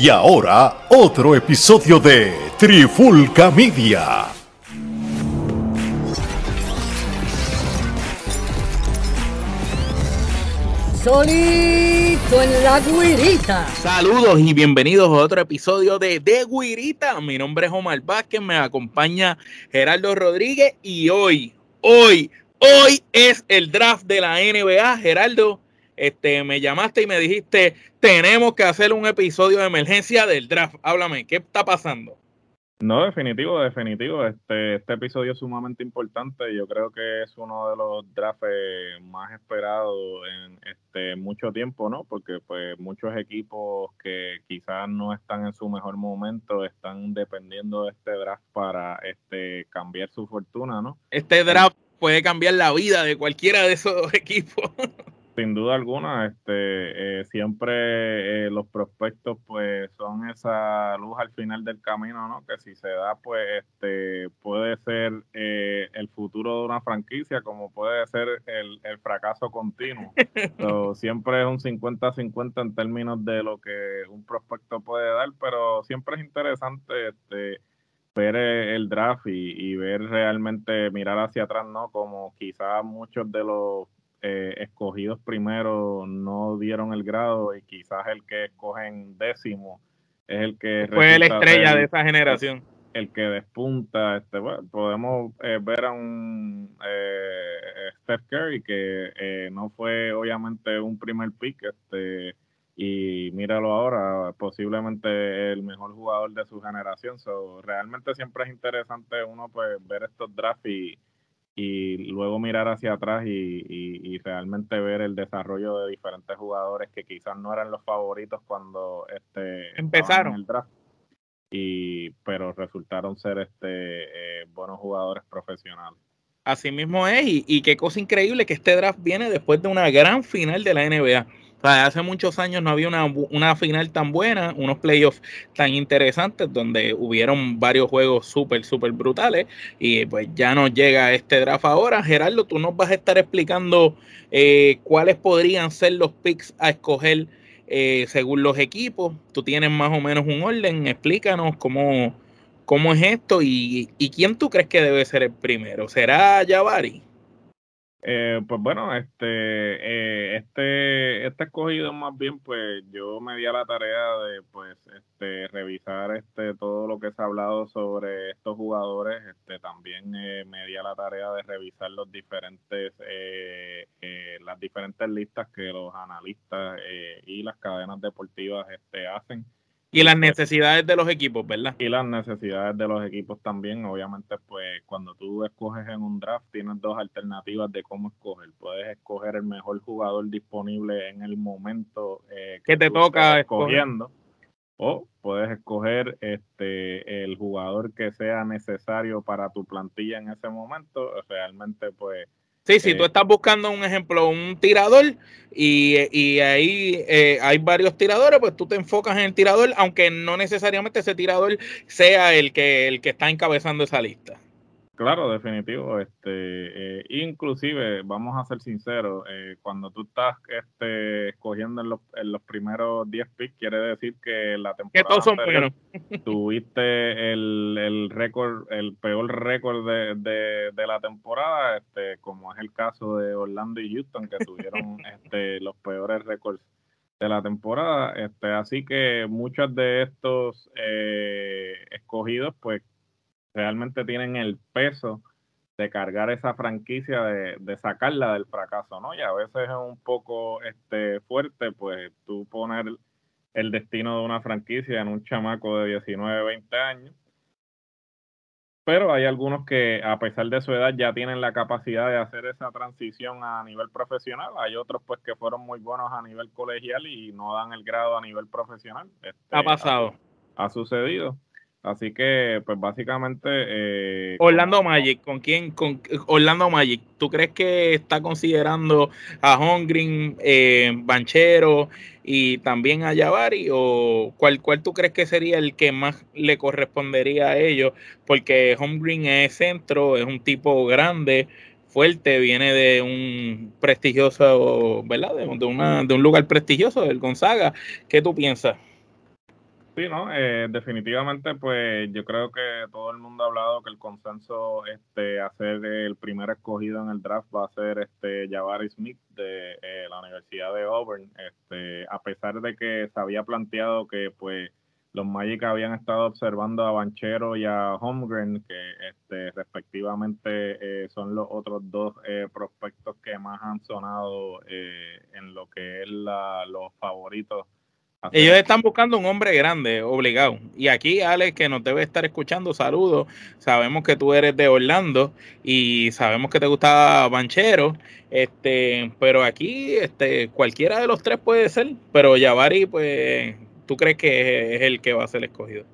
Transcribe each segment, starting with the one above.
Y ahora, otro episodio de Trifulca Media. Solito en la guirita. Saludos y bienvenidos a otro episodio de De Guirita. Mi nombre es Omar Vázquez, me acompaña Gerardo Rodríguez y hoy, hoy, hoy es el draft de la NBA. Gerardo, este, me llamaste y me dijiste, tenemos que hacer un episodio de emergencia del draft. Háblame, ¿qué está pasando? No, definitivo, definitivo. Este, este episodio es sumamente importante. Yo creo que es uno de los drafts más esperados en este mucho tiempo, ¿no? Porque pues muchos equipos que quizás no están en su mejor momento están dependiendo de este draft para este cambiar su fortuna, ¿no? Este draft puede cambiar la vida de cualquiera de esos equipos. Sin duda alguna, este, eh, siempre eh, los prospectos pues son esa luz al final del camino, ¿no? Que si se da pues este puede ser eh, el futuro de una franquicia como puede ser el, fracaso continuo. siempre es un 50-50 en términos de lo que un prospecto puede dar, pero siempre es interesante este ver el draft y, y ver realmente mirar hacia atrás, ¿no? Como quizás muchos de los eh, escogidos primero no dieron el grado y quizás el que escogen décimo es el que fue la estrella de esa generación. el que despunta este podemos eh, ver a un eh, Steph Curry que eh, no fue obviamente un primer pick este y míralo ahora posiblemente el mejor jugador de su generación. So, realmente siempre es interesante uno pues ver estos drafts y y luego mirar hacia atrás y, realmente ver el desarrollo de diferentes jugadores que quizás no eran los favoritos cuando este empezaron. el draft. Y pero resultaron ser este eh, buenos jugadores profesionales. Así mismo es y, y qué cosa increíble que este draft viene después de una gran final de la NBA hace muchos años no había una, final tan buena, unos playoffs tan interesantes donde hubieron varios juegos súper, súper brutales y pues ya nos llega este draft ahora. Gerardo, tú nos vas a estar explicando eh, cuáles podrían ser los picks a escoger eh, según los equipos. Tú tienes más o menos un orden, explícanos cómo, cómo es esto y, y quién tú crees que debe ser el primero. ¿Será Jabari? Eh, pues bueno, este, eh, este, este escogido más bien, pues yo me di a la tarea de, pues, este, revisar, este, todo lo que se ha hablado sobre estos jugadores. Este, también eh, me di a la tarea de revisar los diferentes, las diferentes listas que los analistas y las cadenas deportivas, este, hacen. Y las necesidades de los equipos, ¿verdad? Y las necesidades de los equipos también. Obviamente, pues cuando tú escoges en un draft, tienes dos alternativas de cómo escoger. Puedes escoger el mejor jugador disponible en el momento eh, que, te toca escogiendo. O puedes escoger este el jugador que sea necesario para tu plantilla en ese momento. Realmente, pues Sí, si tú estás buscando un ejemplo, un tirador y, ahí eh, hay varios tiradores, pues tú te enfocas en el tirador, aunque no necesariamente ese tirador sea el que, el que está encabezando esa lista. Claro, definitivo. Este, eh, inclusive, vamos a ser sinceros, eh, cuando tú estás este, escogiendo en los, en los primeros 10 picks, quiere decir que la temporada que todos son buenos. tuviste el, el récord, el peor récord de, de, de, la temporada, este, como es el caso de Orlando y Houston, que tuvieron este, los peores récords de la temporada. Este, así que muchos de estos eh, escogidos, pues realmente tienen el peso de cargar esa franquicia, de, sacarla del fracaso, ¿no? Y a veces es un poco este, fuerte, pues tú poner el destino de una franquicia en un chamaco de 19, 20 años. Pero hay algunos que, a pesar de su edad, ya tienen la capacidad de hacer esa transición a nivel profesional. Hay otros, pues, que fueron muy buenos a nivel colegial y no dan el grado a nivel profesional. Este, ha pasado. ha sucedido. Así que, pues básicamente... Eh, Orlando Magic, ¿con quién? Con Orlando Magic, ¿tú crees que está considerando a Hongrin, eh, Banchero y también a Jabari? ¿O cuál, cuál tú crees que sería el que más le correspondería a ellos? Porque Hongrin es centro, es un tipo grande, fuerte, viene de un prestigioso, ¿verdad? De, una, de un lugar prestigioso, del Gonzaga. ¿Qué tú piensas? Sí, ¿no? Eh, definitivamente, pues yo creo que todo el mundo ha hablado que el consenso este hacer el primer escogido en el draft va a ser este Jabari Smith de eh, la Universidad de Auburn. Este, a pesar de que se había planteado que pues los Magic habían estado observando a Banchero y a Holmgren, que este, respectivamente eh, son los otros dos prospectos que más han sonado en lo que es la, los favoritos ellos están buscando un hombre grande, obligado. Y aquí, Alex, que nos debe estar escuchando, saludos. Sabemos que tú eres de Orlando y sabemos que te gusta Banchero. Este, pero aquí, este, cualquiera de los tres puede ser. Pero Yavari, pues, ¿tú crees que es el que va a ser escogido?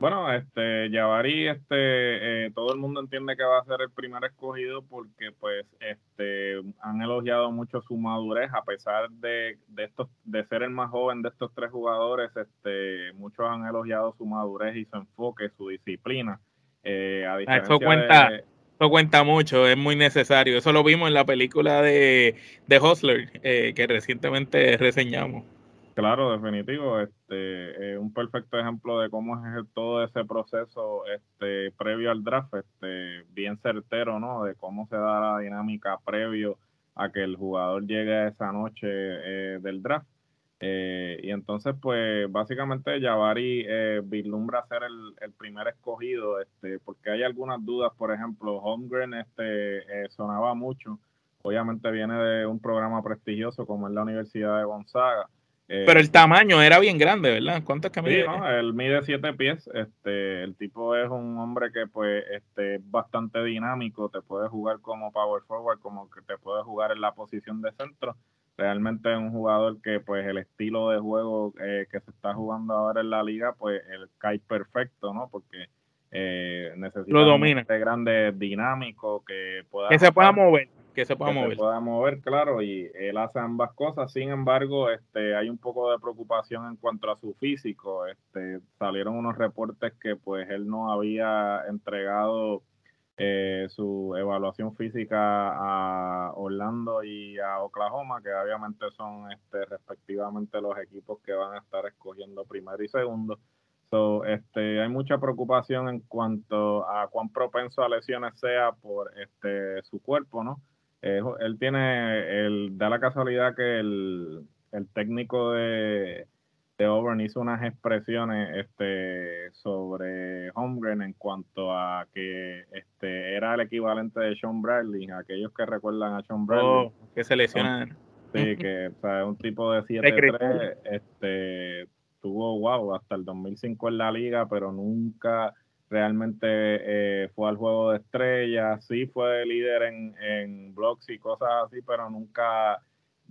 Bueno, este, Jabari, este, eh, todo el mundo entiende que va a ser el primer escogido porque, pues, este, han elogiado mucho su madurez a pesar de, de estos, de ser el más joven de estos tres jugadores. Este, muchos han elogiado su madurez y su enfoque, su disciplina. Eh, a ah, eso cuenta, eso cuenta mucho, es muy necesario. Eso lo vimos en la película de, de Hustler eh, que recientemente reseñamos. Claro, definitivo. Este, un perfecto ejemplo de cómo es todo ese proceso este, previo al draft, este, bien certero, ¿no? De cómo se da la dinámica previo a que el jugador llegue esa noche eh, del draft. Eh, y entonces, pues, básicamente Javari eh, vislumbra ser el, el, primer escogido, este, porque hay algunas dudas, por ejemplo, Holmgren este, eh, sonaba mucho, obviamente viene de un programa prestigioso como es la Universidad de Gonzaga, eh, Pero el tamaño era bien grande, ¿verdad? ¿Cuántos que mide? Sí, ¿no? Él mide siete pies. Este, el tipo es un hombre que pues este, es bastante dinámico. Te puede jugar como power forward, como que te puede jugar en la posición de centro. Realmente es un jugador que pues el estilo de juego eh, que se está jugando ahora en la liga, pues el cae perfecto, ¿no? Porque eh, necesita Lo domina. un grande dinámico que pueda... Que se pueda mover que se pueda mover. Se pueda mover, claro, y él hace ambas cosas. Sin embargo, este, hay un poco de preocupación en cuanto a su físico. Este, salieron unos reportes que pues él no había entregado eh, su evaluación física a Orlando y a Oklahoma, que obviamente son este, respectivamente los equipos que van a estar escogiendo primero y segundo. So, este, hay mucha preocupación en cuanto a cuán propenso a lesiones sea por este, su cuerpo, ¿no? Eh, él tiene, el, da la casualidad que el, técnico de, de Auburn hizo unas expresiones este, sobre Holmgren en cuanto a que este, era el equivalente de Sean Bradley, aquellos que recuerdan a Sean Bradley. Oh, que se lesionan. Sí, que o sea, un tipo de 7-3, este, tuvo, wow, hasta el 2005 en la liga, pero nunca realmente eh, fue al juego de estrellas, sí fue líder en, en blogs y cosas así, pero nunca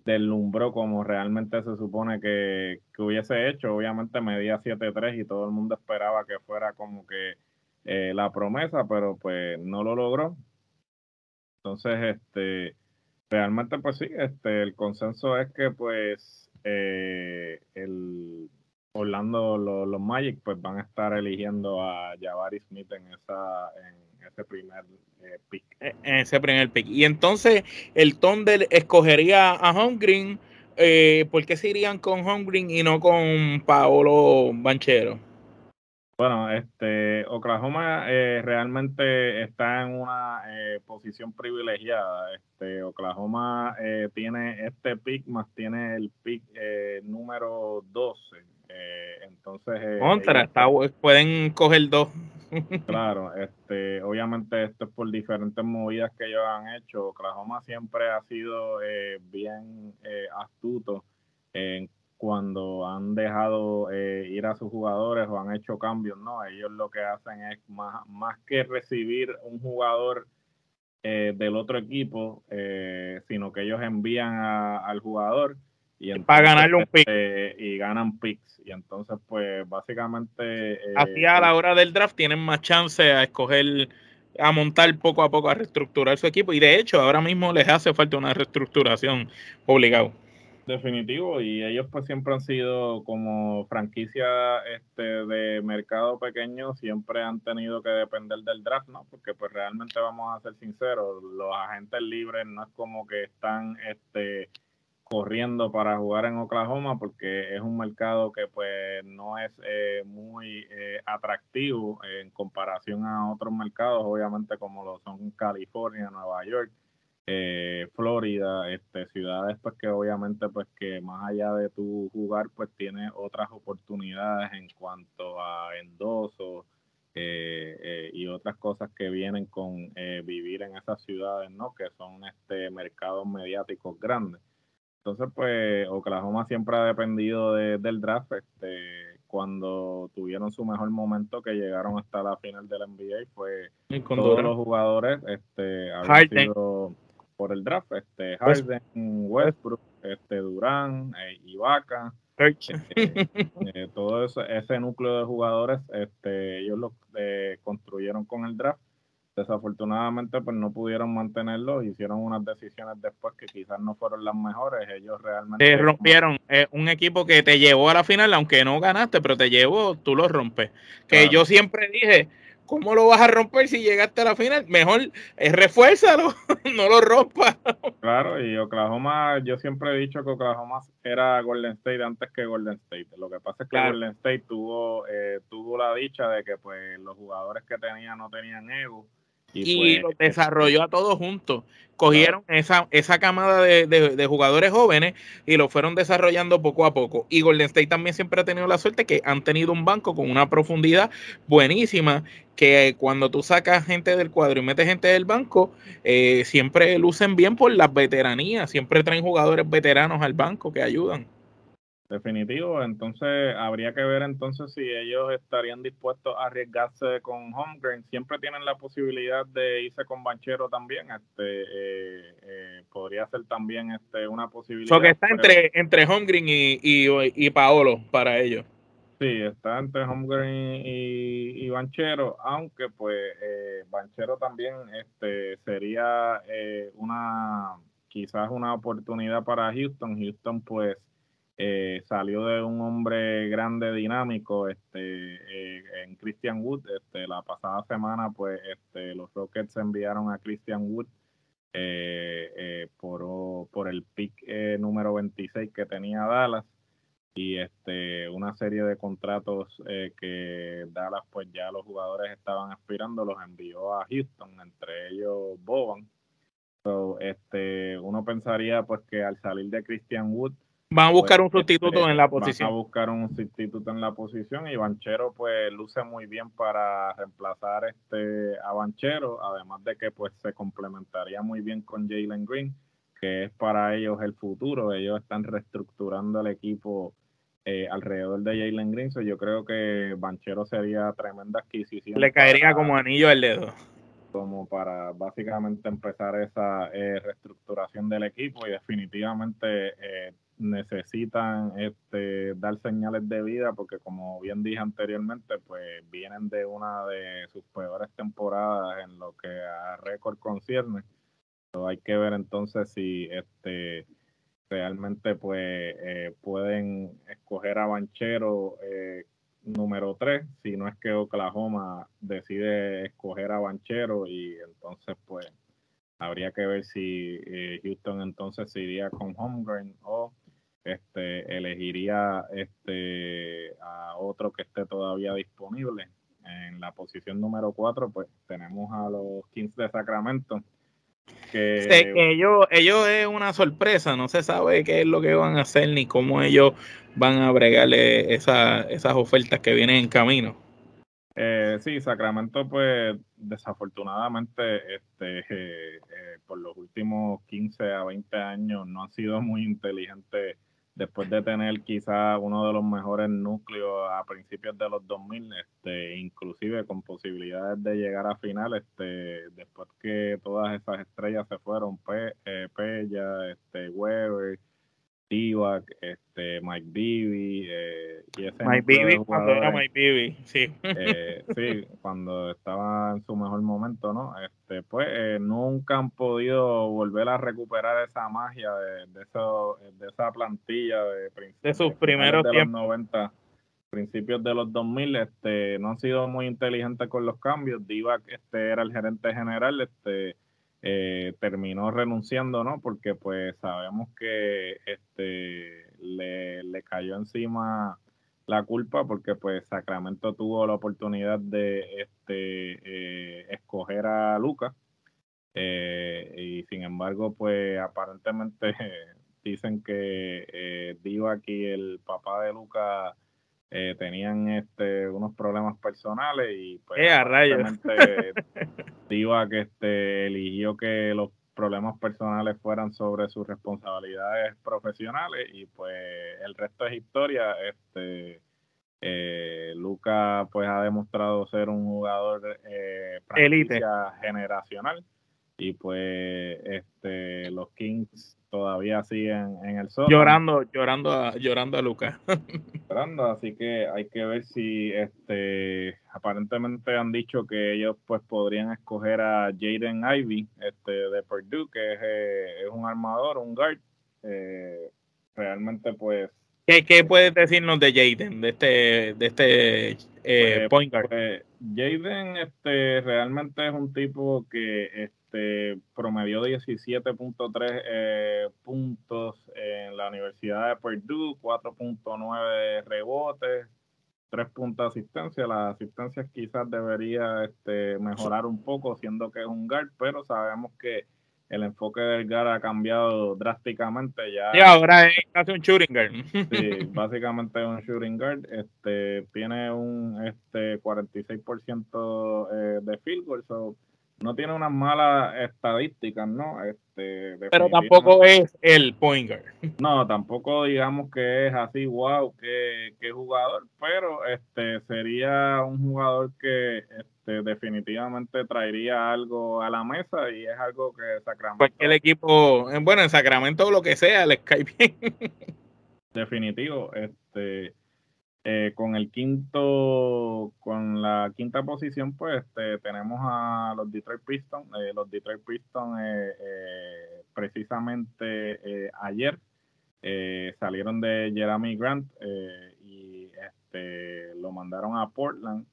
deslumbró como realmente se supone que, hubiese hecho. Obviamente medía 7-3 y todo el mundo esperaba que fuera como que eh, la promesa, pero pues no lo logró. Entonces, este, realmente pues sí, este, el consenso es que pues eh, el Orlando, los, Magic, pues van a estar eligiendo a Jabari Smith en, esa, en ese primer eh, pick. E, en ese primer pick. Y entonces el Thunder escogería a Holmgren. Eh, ¿Por qué se irían con Holmgren y no con Paolo Banchero? Bueno, este Oklahoma eh, realmente está en una eh, posición privilegiada. Este Oklahoma tiene este pick más tiene el pick número 12 eh, entonces. Eh, pueden coger dos. claro, este, obviamente esto es por diferentes movidas que ellos han hecho. Oklahoma siempre ha sido eh, bien astuto en cuando han dejado ir a sus jugadores o han hecho cambios, ¿no? Ellos lo que hacen es más, más que recibir un jugador del otro equipo, sino que ellos envían al jugador y para ganarle un pick. Este, y ganan picks. Y entonces, pues, básicamente. Eh, Así a la hora del draft tienen más chance a escoger, a montar poco a poco, a reestructurar su equipo. Y de hecho, ahora mismo les hace falta una reestructuración obligado. Definitivo, y ellos pues siempre han sido como franquicia este de mercado pequeño, siempre han tenido que depender del draft, ¿no? Porque pues realmente vamos a ser sinceros, los agentes libres no es como que están este corriendo para jugar en Oklahoma porque es un mercado que pues no es eh, muy eh, atractivo en comparación a otros mercados, obviamente como lo son California, Nueva York, eh, Florida, este, ciudades pues que obviamente pues que más allá de tu jugar pues tiene otras oportunidades en cuanto a endosos y otras cosas que vienen con vivir en esas ciudades, ¿no? Que son este mercados mediáticos grandes. Entonces, pues Oklahoma siempre ha dependido del draft. Este, cuando tuvieron su mejor momento, que llegaron hasta la final del NBA, fue todos los jugadores este, habían sido por el draft. Este, Harden, Westbrook, este, Durán, eh, Ibaka. Eh, eh, todo ese núcleo de jugadores, este, ellos lo construyeron con el draft desafortunadamente pues no pudieron mantenerlo, hicieron unas decisiones después que quizás no fueron las mejores, ellos realmente... Te rompieron, eh, un equipo que te llevó a la final, aunque no ganaste, pero te llevó, tú lo rompes. Que yo siempre dije, ¿cómo lo vas a romper si llegaste a la final? Mejor eh, refuérzalo, no lo rompas. Claro, y Oklahoma, yo siempre he dicho que Oklahoma era Golden State antes que Golden State. Lo que pasa es que Golden State tuvo, eh, tuvo la dicha de que pues los jugadores que tenía no tenían ego y, lo desarrolló a todos juntos. Cogieron esa, esa camada de, jugadores jóvenes y lo fueron desarrollando poco a poco. Y Golden State también siempre ha tenido la suerte que han tenido un banco con una profundidad buenísima, que cuando tú sacas gente del cuadro y metes gente del banco, eh, siempre lucen bien por las veteranías, siempre traen jugadores veteranos al banco que ayudan. Definitivo, entonces habría que ver entonces si ellos estarían dispuestos a arriesgarse con Holmgren. Siempre tienen la posibilidad de irse con Banchero también. Este eh, eh, podría ser también este una posibilidad. So que está entre entre Holmgren y, y, Paolo para ellos. Sí, está entre Holmgren y, y Banchero, aunque pues eh, Banchero también este sería eh, una quizás una oportunidad para Houston. Houston pues eh, salió de un hombre grande, dinámico, este, eh, en Christian Wood. Este, la pasada semana, pues, este, los Rockets enviaron a Christian Wood eh, por, por el pick número 26 que tenía Dallas y este una serie de contratos que Dallas pues ya los jugadores estaban aspirando los envió a Houston entre ellos Boban so, este uno pensaría pues que al salir de Christian Wood Van a buscar un pues, sustituto este, en la posición. Van a buscar un sustituto en la posición y Banchero pues luce muy bien para reemplazar este a Banchero, además de que pues se complementaría muy bien con Jalen Green, que es para ellos el futuro. Ellos están reestructurando el equipo eh, alrededor de Jalen Green. yo creo que Banchero sería tremenda adquisición. Le caería como anillo al dedo como para básicamente empezar esa eh, reestructuración del equipo y definitivamente eh, necesitan este, dar señales de vida porque como bien dije anteriormente, pues vienen de una de sus peores temporadas en lo que a récord concierne. hay que ver entonces si este realmente pues eh, pueden escoger a Banchero eh, número 3, si no es que Oklahoma decide escoger a Banchero y entonces pues habría que ver si eh, Houston entonces se iría con Holmgren o este, elegiría este, a otro que esté todavía disponible. En la posición número 4, pues tenemos a los Kings de Sacramento. Que ellos, ellos es una sorpresa, no se sabe qué es lo que van a hacer ni cómo ellos van a bregarle esa, esas ofertas que vienen en camino. Eh, sí, Sacramento, pues desafortunadamente, este, eh, por los últimos 15 a 20 años no ha sido muy inteligente después de tener quizá uno de los mejores núcleos a principios de los 2000, este, inclusive con posibilidades de llegar a final, este, después que todas esas estrellas se fueron, Pe, eh, Pella, este, Weber, Tivac, este, Mike Bibby, eh, y ese Mike Bibby cuando era Mike Bibby, sí. Eh, sí, cuando estaba en su mejor momento, ¿no? Este, pues eh, nunca han podido volver a recuperar esa magia de, de, eso, de esa plantilla de, de sus primeros de los 90, principios de los 2000, este, no han sido muy inteligentes con los cambios. Divac este, era el gerente general, este eh, terminó renunciando, ¿no? Porque pues sabemos que este le, le cayó encima la culpa porque pues Sacramento tuvo la oportunidad de este eh, escoger a Lucas eh, y sin embargo pues aparentemente dicen que eh, Diva y el papá de Lucas eh, tenían este unos problemas personales y pues aparentemente Diva que este eligió que los problemas personales fueran sobre sus responsabilidades profesionales y pues el resto es historia. Este, eh, Luca pues ha demostrado ser un jugador eh, generacional y pues este los Kings todavía siguen en el sol llorando llorando a, llorando a Luca llorando así que hay que ver si este aparentemente han dicho que ellos pues podrían escoger a Jaden Ivy este de Purdue que es, eh, es un armador un guard eh, realmente pues ¿Qué, ¿Qué, puedes decirnos de Jaden, de este, de este eh, pues, point guard? Pues, Jaden este, realmente es un tipo que este, promedió 17.3 eh, puntos en la Universidad de Purdue, 4.9 rebotes, 3 puntos de asistencia. Las asistencias quizás debería este, mejorar un poco, siendo que es un guard, pero sabemos que el enfoque del GAR ha cambiado drásticamente ya. Y ahora es casi un shooting guard. Sí, básicamente es un shooting guard. Este, tiene un este 46% eh, de field goal, so no tiene unas malas estadísticas, ¿no? Este, Pero tampoco es el point guard. No, tampoco digamos que es así, wow, qué, qué jugador, pero este sería un jugador que este, definitivamente traería algo a la mesa y es algo que Sacramento. el equipo, eh, bueno, en Sacramento o lo que sea, les cae bien. Definitivo, este eh, con el quinto, con la quinta posición, pues este, tenemos a los Detroit Pistons. Eh, los Detroit Pistons, eh, precisamente ayer, salieron de Jeremy Grant y este, lo mandaron a Portland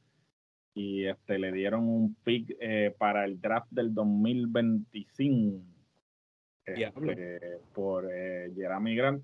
y este, le dieron un pick para el draft del 2025 este, por Jeremy Grant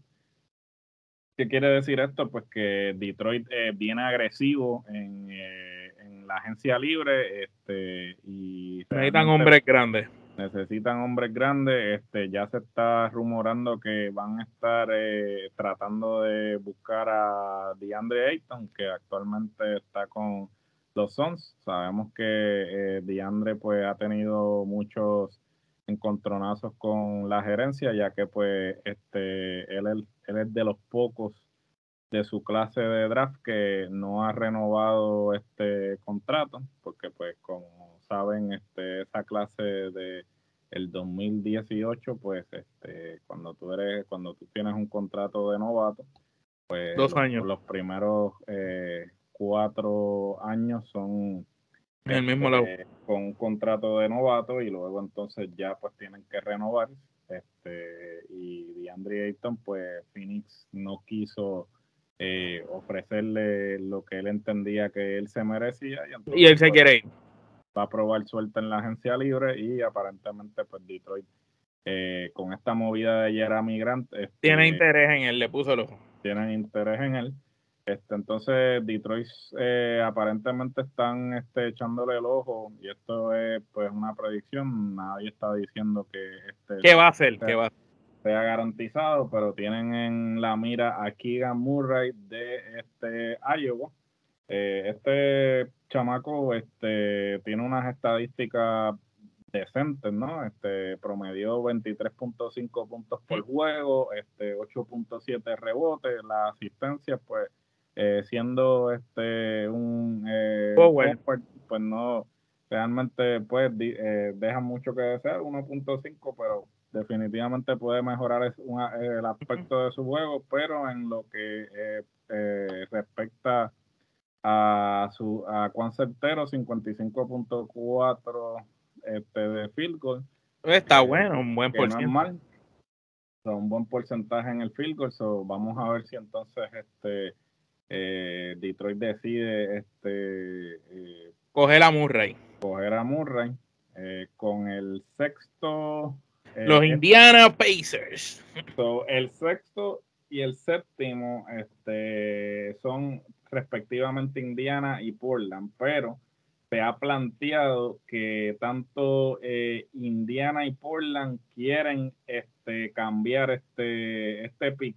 ¿Qué quiere decir esto? Pues que Detroit eh, viene agresivo en, eh, en, la agencia libre este, y necesitan hombres grandes. Necesitan hombres grandes. Este, ya se está rumorando que van a estar eh, tratando de buscar a DeAndre Ayton, que actualmente está con los Suns. Sabemos que eh, DeAndre pues ha tenido muchos encontronazos con la gerencia, ya que pues este él, él, es de los pocos de su clase de draft que no ha renovado este contrato, porque pues como saben, este esa clase de el 2018, pues este cuando tú eres cuando tú tienes un contrato de novato, pues dos años. Los, primeros eh, cuatro años son el mismo este, con un contrato de novato y luego entonces ya pues tienen que renovar. Este y DeAndre Ayton pues Phoenix no quiso eh, ofrecerle lo que él entendía que él se merecía y, él se pues, quiere ir. va a probar suerte en la agencia libre y aparentemente pues Detroit eh, con esta movida de Jeremy Grant este, tiene interés en él le puso el ojo. tienen interés en él este, entonces, Detroit eh, aparentemente están este, echándole el ojo y esto es pues una predicción. Nadie está diciendo que este ¿Qué va a hacer? Sea, va sea garantizado, pero tienen en la mira a Keegan Murray de este Iowa. Eh, este chamaco este, tiene unas estadísticas decentes, ¿no? Este promedió 23.5 puntos por juego, este 8.7 rebotes, la asistencia pues eh, siendo este un eh, pues no realmente pues eh, deja mucho que desear 1.5 pero definitivamente puede mejorar el aspecto de su juego pero en lo que respecta a su a cuán certero 55.4 este de field goal está bueno un buen porcentaje un buen porcentaje en el field goal so vamos a ver si entonces este eh, Detroit decide este eh, coger a Murray. Coger a Murray. Eh, con el sexto. Eh, Los Indiana Pacers. el sexto y el séptimo este, son respectivamente Indiana y Portland, pero se ha planteado que tanto eh, Indiana y Portland quieren este, cambiar este, este pick.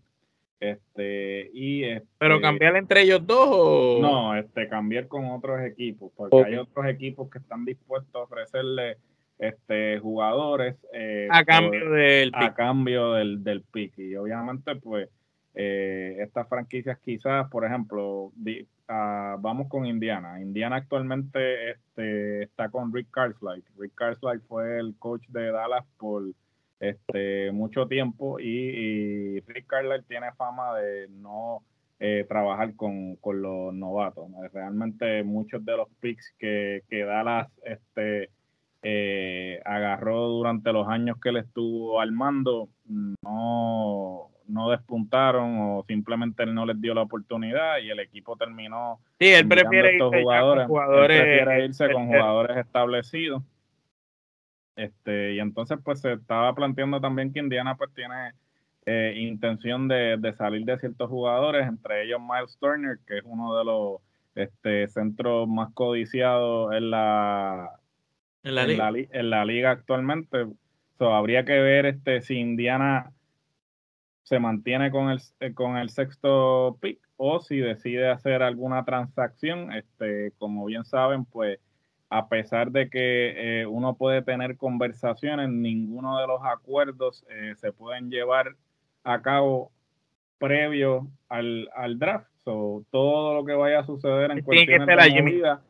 Este, y este, pero cambiar entre ellos dos o no este cambiar con otros equipos porque hay otros equipos que están dispuestos a ofrecerle este jugadores eh, a cambio del a cambio del, del pick y obviamente pues eh, estas franquicias quizás, por ejemplo, ah, vamos con Indiana. Indiana actualmente este, está con Rick Carlisle. Rick Carlisle fue el coach de Dallas por este, mucho tiempo y, Rick Carlisle tiene fama de no eh, trabajar con, los novatos. Realmente muchos de los picks que, que Dallas este, eh, agarró durante los años que él estuvo al mando no no despuntaron o simplemente él no les dio la oportunidad y el equipo terminó. Sí, él prefiere irse jugadores, con jugadores, prefiere irse con jugadores establecidos. Este, y entonces pues se estaba planteando también que Indiana pues tiene eh, intención de, salir de ciertos jugadores, entre ellos Miles Turner, que es uno de los este, centros más codiciados en la, en la, liga. en la liga actualmente. So, habría que ver este si Indiana se mantiene con el, eh, con el sexto pick o si decide hacer alguna transacción, este, como bien saben, pues a pesar de que eh, uno puede tener conversaciones, ninguno de los acuerdos eh, se pueden llevar a cabo previo al, al draft. So, todo lo que vaya a suceder en cuestiones de movida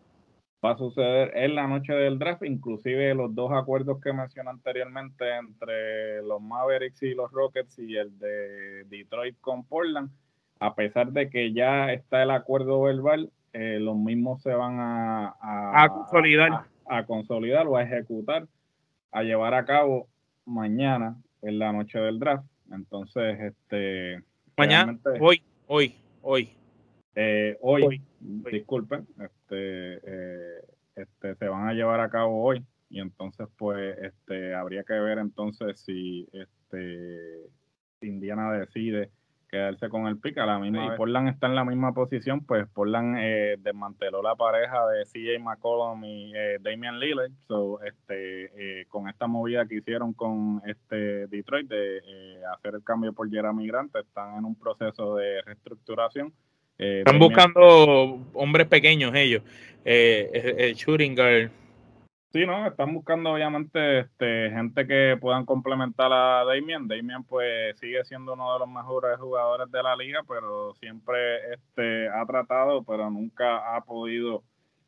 va a suceder en la noche del draft, inclusive los dos acuerdos que mencioné anteriormente entre los Mavericks y los Rockets y el de Detroit con Portland, a pesar de que ya está el acuerdo verbal, eh, los mismos se van a, a, consolidar. A, consolidar o a ejecutar, a llevar a cabo mañana en la noche del draft. Entonces, este... Mañana, hoy, hoy, hoy. Eh, hoy, disculpen, este, eh, este, se van a llevar a cabo hoy y entonces pues este, habría que ver entonces si este, Indiana decide quedarse con el pick a la misma y Portland está en la misma posición, pues Portland eh, desmanteló la pareja de CJ McCollum y eh, Damian Lillard, so, este, eh, con esta movida que hicieron con este Detroit de hacer el cambio por Jeremy Grant, están en un proceso de reestructuración eh, Están buscando hombres pequeños ellos, eh, el shooting guard. Sí, no, están buscando obviamente este, gente que puedan complementar a Damian. Damian pues sigue siendo uno de los mejores jugadores de la liga, pero siempre este, ha tratado, pero nunca ha podido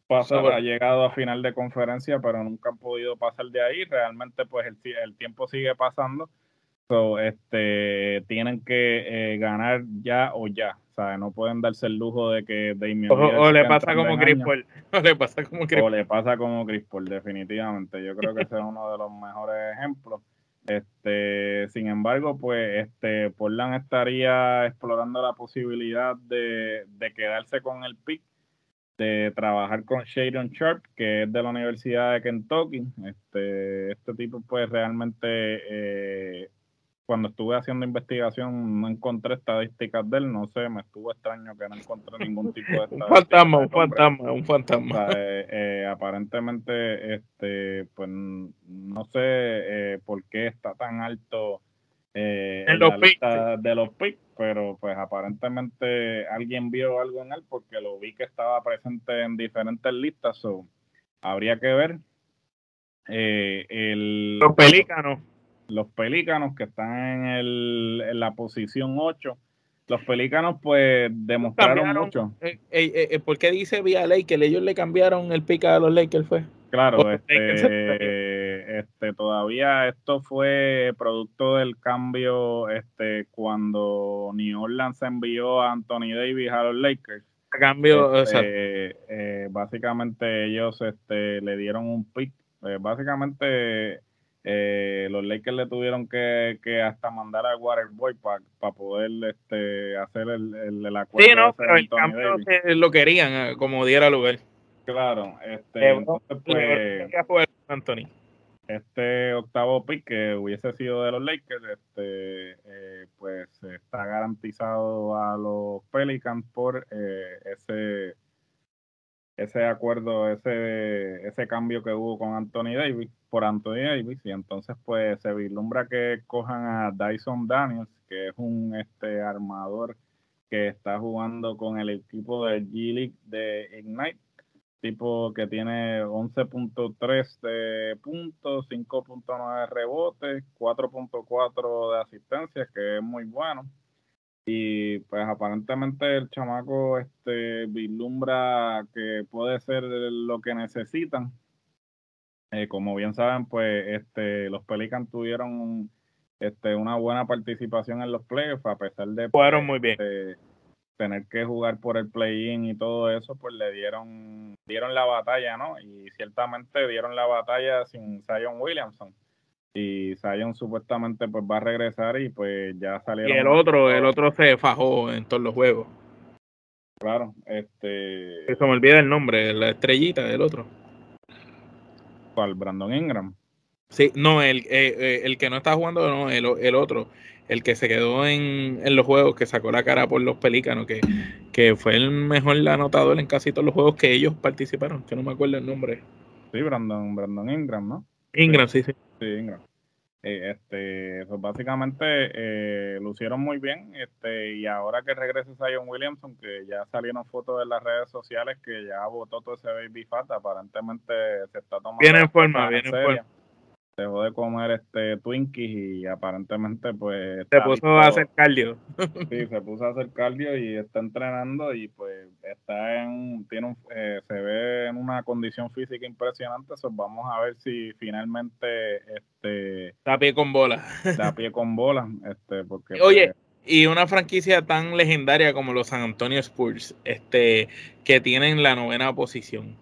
pasar, ha llegado a final de conferencia, pero nunca han podido pasar de ahí. Realmente pues el, el tiempo sigue pasando. So, este, tienen que eh, ganar ya o ya no pueden darse el lujo de que Damian o, le pasa como Chris Paul. O le pasa como Chris O le pasa como Chris Paul, definitivamente. Yo creo que ese es uno de los mejores ejemplos. Este, sin embargo, pues este Portland estaría explorando la posibilidad de, de quedarse con el pick, de trabajar con Shadon Sharp, que es de la Universidad de Kentucky. Este, este tipo, pues realmente eh, cuando estuve haciendo investigación no encontré estadísticas de él, no sé, me estuvo extraño que no encontré ningún tipo de estadísticas. un fantasma, un fantasma, un fantasma. Eh, eh, aparentemente, este, pues no sé eh, por qué está tan alto en, los la de los picks, pero pues aparentemente alguien vio algo en él porque lo vi que estaba presente en diferentes listas, so, habría que ver. el, los pelícanos los Pelícanos que están en, el, en la posición 8. Los Pelícanos pues demostraron mucho. Eh, eh, eh, ¿Por qué dice vía ley que ellos le cambiaron el pica a los Lakers fue? Claro, este, este, todavía esto fue producto del cambio este, cuando New Orleans envió a Anthony Davis a los Lakers. Cambio, este, eh, básicamente ellos este, le dieron un pick. básicamente eh, los Lakers le tuvieron que, hasta mandar al Waterboy para poder este, hacer el, el, acuerdo. Sí, no, pero el cambio lo querían, eh, como diera lugar. Claro, este, entonces pues... Anthony. este octavo pick que hubiese sido de los Lakers, este, eh, pues está garantizado a los Pelicans por eh, ese ese acuerdo, ese, ese cambio que hubo con Anthony Davis, por Anthony Davis, y entonces pues se vislumbra que cojan a Dyson Daniels, que es un este armador que está jugando con el equipo de G-League de Ignite, tipo que tiene 11.3 de puntos, 5.9 de rebotes, 4.4 de asistencia, que es muy bueno. Y pues aparentemente el chamaco este vislumbra que puede ser lo que necesitan. Eh, como bien saben, pues este los Pelicans tuvieron este, una buena participación en los playoffs, a pesar de Fueron muy bien. Este, tener que jugar por el play-in y todo eso, pues le dieron, dieron la batalla, ¿no? Y ciertamente dieron la batalla sin Zion Williamson y Zion supuestamente pues va a regresar y pues ya salieron. Y el otro, el otro se fajó en todos los juegos. Claro, este. Eso me olvida el nombre, la estrellita del otro. ¿Cuál? Brandon Ingram. Sí, no, el, eh, eh, el que no está jugando, no, el, el otro. El que se quedó en, en, los juegos, que sacó la cara por los pelícanos, que, que fue el mejor anotador en casi todos los juegos que ellos participaron, que no me acuerdo el nombre. Sí, Brandon, Brandon Ingram, ¿no? Ingram, sí, sí. Sí, Ingram. Eh, este, pues básicamente eh, lucieron muy bien. Este, y ahora que regresa Zion Williamson, que ya salieron fotos en las redes sociales que ya votó todo ese baby fat, aparentemente se está tomando. Viene en forma, viene en forma dejó de comer este Twinkies y aparentemente pues se puso a hacer cardio. Sí se puso a hacer cardio y está entrenando y pues está en tiene un, eh, se ve en una condición física impresionante. Eso vamos a ver si finalmente este da pie con bola. da pie con bola este porque oye pues, y una franquicia tan legendaria como los San Antonio Spurs este que tienen la novena posición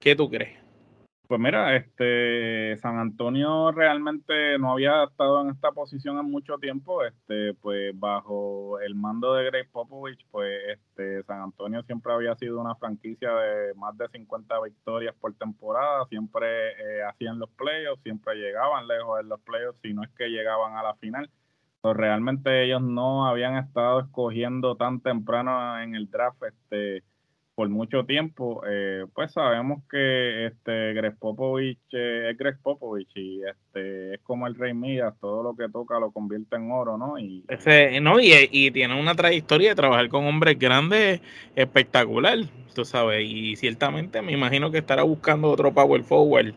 ¿qué tú crees? Pues mira, este San Antonio realmente no había estado en esta posición en mucho tiempo, este, pues bajo el mando de Greg Popovich, pues este San Antonio siempre había sido una franquicia de más de 50 victorias por temporada, siempre eh, hacían los playoffs, siempre llegaban lejos en los playoffs, si no es que llegaban a la final. Pero realmente ellos no habían estado escogiendo tan temprano en el draft, este por mucho tiempo, eh, pues sabemos que este Greg Popovich eh, es Greg Popovich y este es como el Rey Midas, todo lo que toca lo convierte en oro, ¿no? Y, Ese, no, y, y tiene una trayectoria de trabajar con hombres grandes espectacular, tú sabes, y ciertamente me imagino que estará buscando otro power forward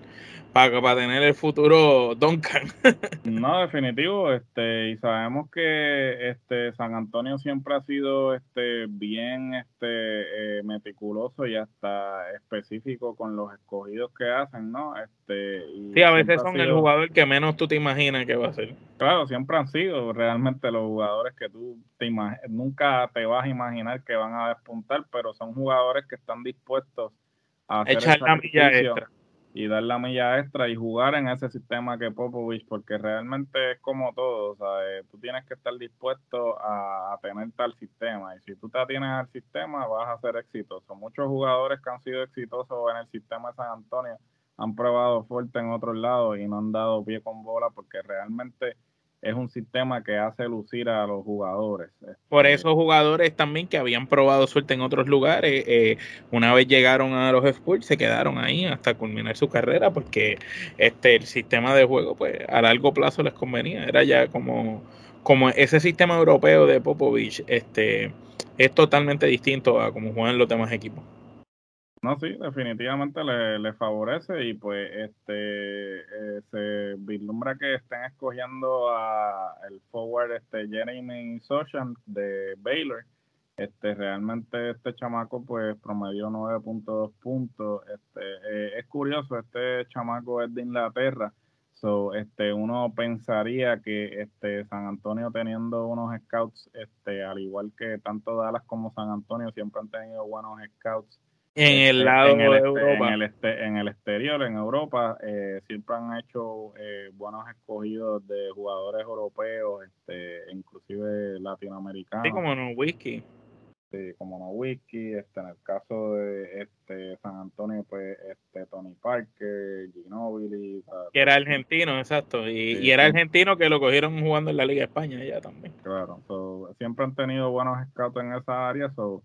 para, para tener el futuro Duncan. no, definitivo, este, y sabemos que este San Antonio siempre ha sido este bien este eh, meticuloso y hasta específico con los escogidos que hacen, ¿no? Este, y sí, a veces son el jugador que menos tú te imaginas que va a ser. Claro, siempre han sido realmente los jugadores que tú te nunca te vas a imaginar que van a despuntar, pero son jugadores que están dispuestos a hacer echar la milla extra y dar la milla extra y jugar en ese sistema que Popovich, porque realmente es como todo, sea, eh, tú tienes que estar dispuesto a, tener tal sistema y si tú te tienes al sistema vas a ser exitoso. Muchos jugadores que han sido exitosos en el sistema de San Antonio han probado fuerte en otros lados y no han dado pie con bola porque realmente es un sistema que hace lucir a los jugadores. Por esos jugadores también que habían probado suerte en otros lugares, eh, una vez llegaron a los Spurs, se quedaron ahí hasta culminar su carrera porque este el sistema de juego pues a largo plazo les convenía, era ya como como ese sistema europeo de Popovich este es totalmente distinto a como juegan los demás equipos. No, sí, definitivamente le, favorece y pues este eh, se vislumbra que estén escogiendo a el forward este Jeremy Sochan de Baylor. Este realmente este chamaco pues promedió 9.2 puntos. Este eh, es curioso, este chamaco es de Inglaterra. So, este uno pensaría que este San Antonio teniendo unos scouts este al igual que tanto Dallas como San Antonio siempre han tenido buenos scouts en el este, lado de Europa. En el, este, en el exterior, en Europa, eh, siempre han hecho eh, buenos escogidos de jugadores europeos, este, inclusive latinoamericanos. Sí, como no, whisky. este, como no whisky, este, en el caso de este San Antonio, pues este Tony Parker, Ginobili. Que era argentino, exacto, y, era argentino que lo cogieron jugando en la Liga de España ya también. Claro, siempre han tenido buenos scouts en esa área, so,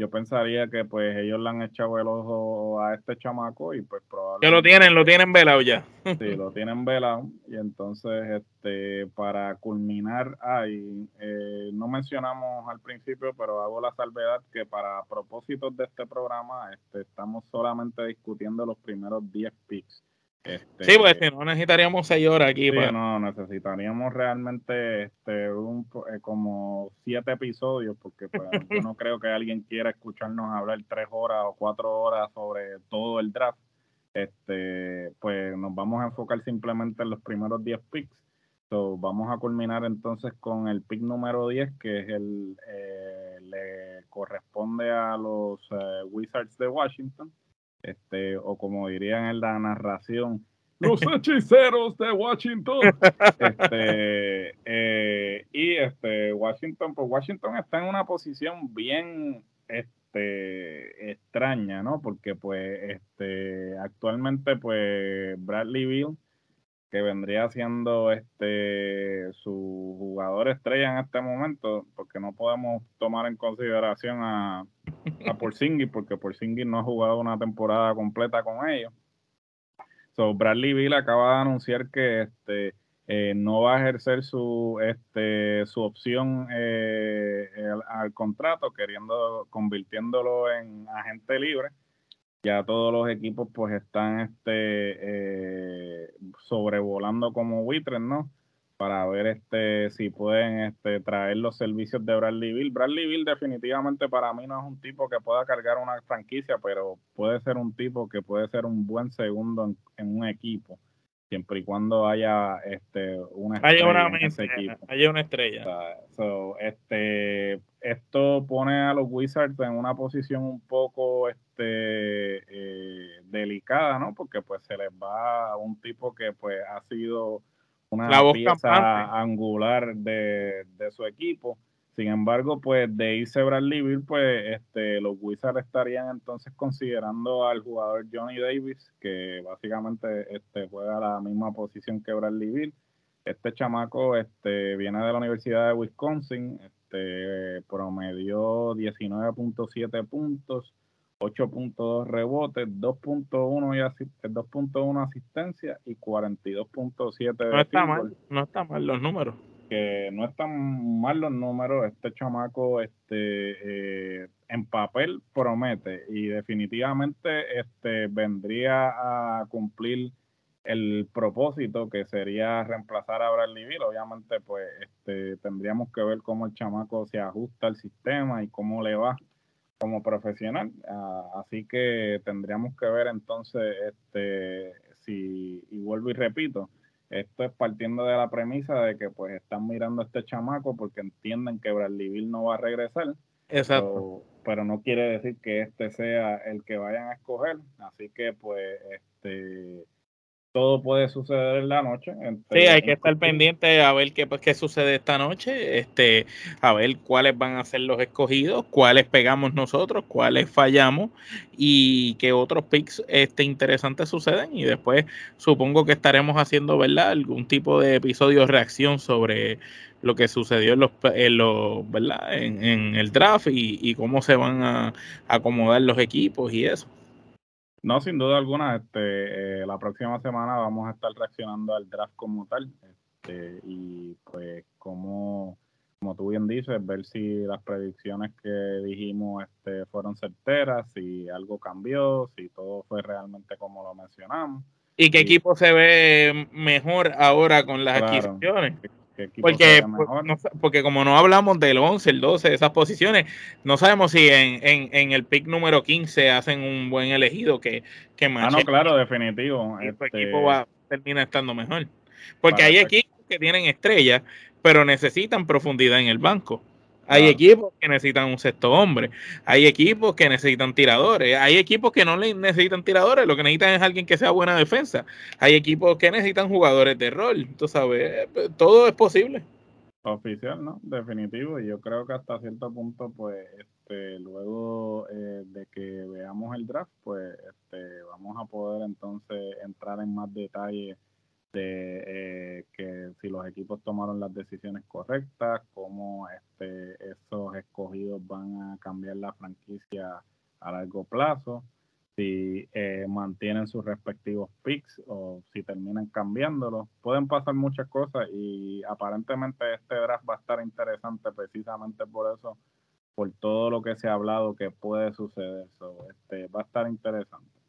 yo pensaría que pues ellos le han echado el ojo a este chamaco y pues probablemente... Ya lo tienen, lo tienen velado ya. Sí, lo tienen velado y entonces este para culminar ahí, eh, no mencionamos al principio, pero hago la salvedad que para propósitos de este programa este, estamos solamente discutiendo los primeros 10 picks este, sí, pues si no necesitaríamos seis horas aquí. Pues. no, necesitaríamos realmente este, un, eh, como siete episodios, porque pues, yo no creo que alguien quiera escucharnos hablar tres horas o cuatro horas sobre todo el draft. Este, pues nos vamos a enfocar simplemente en los primeros diez picks. So, vamos a culminar entonces con el pick número 10, que es el eh, le corresponde a los eh, Wizards de Washington este, o como dirían en la narración, los hechiceros de Washington. Este, eh, y este, Washington, pues Washington está en una posición bien este, extraña, ¿no? Porque pues este, actualmente pues Bradley Bill que vendría siendo este su jugador estrella en este momento, porque no podemos tomar en consideración a, a Porzingis, porque Porzingis no ha jugado una temporada completa con ellos. So, Bradley Bill acaba de anunciar que este eh, no va a ejercer su este su opción eh, al contrato, queriendo convirtiéndolo en agente libre ya todos los equipos pues están este eh, sobrevolando como buitres, ¿no? Para ver este si pueden este traer los servicios de Bradley Bill. Bradley Bill definitivamente para mí no es un tipo que pueda cargar una franquicia, pero puede ser un tipo que puede ser un buen segundo en un equipo siempre y cuando haya este una estrella una, en ese equipo. Haya una estrella. este, esto pone a los Wizards en una posición un poco este eh, delicada, ¿no? Porque pues se les va a un tipo que pues ha sido una pieza angular de, de su equipo sin embargo, pues de irse Bradley pues este, los Wizards estarían entonces considerando al jugador Johnny Davis, que básicamente este, juega la misma posición que Bradley Bill. Este chamaco este, viene de la Universidad de Wisconsin, este, promedió 19.7 puntos, 8.2 rebotes, 2.1 asistencia y 42.7 no está mal, no está mal los números que no están mal los números, este chamaco este, eh, en papel promete y definitivamente este, vendría a cumplir el propósito que sería reemplazar a Bradley Bill. Obviamente, pues este, tendríamos que ver cómo el chamaco se ajusta al sistema y cómo le va como profesional. Ah, así que tendríamos que ver entonces este, si, y vuelvo y repito, esto es partiendo de la premisa de que pues están mirando a este chamaco porque entienden que Bradley Bill no va a regresar. Exacto. pero no quiere decir que este sea el que vayan a escoger. Así que pues este todo puede suceder en la noche. sí, hay que estar pendiente a ver qué, pues, qué sucede esta noche, este, a ver cuáles van a ser los escogidos, cuáles pegamos nosotros, cuáles fallamos y qué otros picks este, interesantes suceden. Y después supongo que estaremos haciendo ¿verdad? algún tipo de episodio de reacción sobre lo que sucedió en los, en los ¿verdad? En, en el draft y, y cómo se van a acomodar los equipos y eso. No, sin duda alguna, este, eh, la próxima semana vamos a estar reaccionando al draft como tal, este, y pues como, como tú bien dices, ver si las predicciones que dijimos este, fueron certeras, si algo cambió, si todo fue realmente como lo mencionamos. ¿Y qué equipo se ve mejor ahora con las adquisiciones? Porque, porque como no hablamos del 11, el 12, esas posiciones, no sabemos si en, en, el pick número 15 hacen un buen elegido que, que Ah, no, claro, definitivo. el este equipo va, termina estando mejor. Porque hay equipos que tienen estrellas, pero necesitan profundidad en el banco. Hay equipos que necesitan un sexto hombre, hay equipos que necesitan tiradores, hay equipos que no necesitan tiradores, lo que necesitan es alguien que sea buena defensa, hay equipos que necesitan jugadores de rol, tú sabes, todo es posible. Oficial, ¿no? Definitivo. Y yo creo que hasta cierto punto, pues, este, luego eh, de que veamos el draft, pues, este, vamos a poder entonces entrar en más detalle de eh, que si los equipos tomaron las decisiones correctas, cómo este, esos escogidos van a cambiar la franquicia a largo plazo, si eh, mantienen sus respectivos picks o si terminan cambiándolos. Pueden pasar muchas cosas y aparentemente este draft va a estar interesante precisamente por eso, por todo lo que se ha hablado que puede suceder. este, va a estar interesante.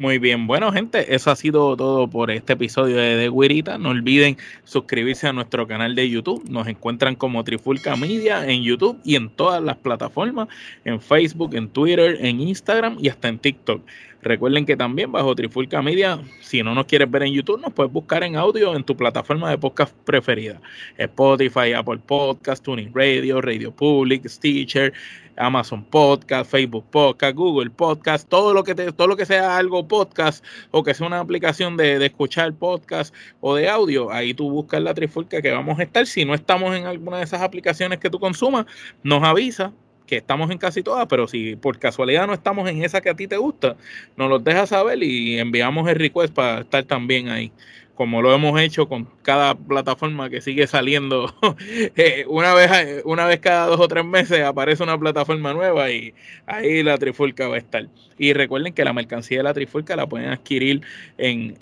Muy bien, bueno gente, eso ha sido todo por este episodio de The Guirita. No olviden suscribirse a nuestro canal de YouTube. Nos encuentran como Trifulca Media en YouTube y en todas las plataformas, en Facebook, en Twitter, en Instagram y hasta en TikTok. Recuerden que también bajo Trifulca Media, si no nos quieres ver en YouTube, nos puedes buscar en audio en tu plataforma de podcast preferida. Spotify, Apple Podcast, Tuning Radio, Radio Public, Stitcher, Amazon Podcast, Facebook Podcast, Google Podcast, todo lo que todo lo que sea algo podcast o que sea una aplicación de, de, escuchar podcast o de audio, ahí tú buscas la trifulca que vamos a estar. Si no estamos en alguna de esas aplicaciones que tú consumas, nos avisa que estamos en casi todas, pero si por casualidad no estamos en esa que a ti te gusta, nos los dejas saber y enviamos el request para estar también ahí como lo hemos hecho con cada plataforma que sigue saliendo. Eh, una, vez, una vez cada dos o tres meses aparece una plataforma nueva y ahí la Trifulca va a estar. Y recuerden que la mercancía de la Trifulca la pueden adquirir en,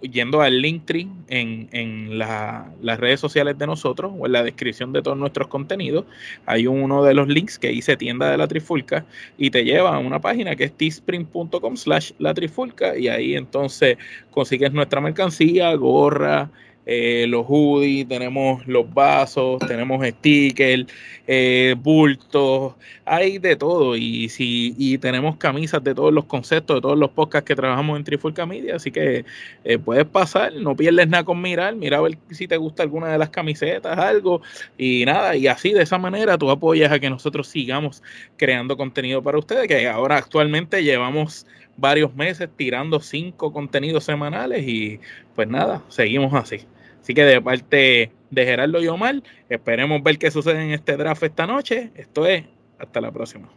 yendo al Linktree en, en las redes sociales de nosotros o en la descripción de todos nuestros contenidos. Hay uno de los links que dice tienda de la Trifulca y te lleva a una página que es teespring.com slash la Trifulca y ahí entonces consigues nuestra mercancía, gorra, eh, los hoodies, tenemos los vasos, tenemos stickers, eh, bultos, hay de todo. Y si y tenemos camisas de todos los conceptos, de todos los podcasts que trabajamos en Trifulca Media. Así que eh, puedes pasar, no pierdes nada con mirar, mira a ver si te gusta alguna de las camisetas, algo. Y nada, y así de esa manera tú apoyas a que nosotros sigamos creando contenido para ustedes, que ahora actualmente llevamos varios meses tirando cinco contenidos semanales y pues nada, seguimos así. Así que de parte de Gerardo y Omar, esperemos ver qué sucede en este draft esta noche. Esto es, hasta la próxima.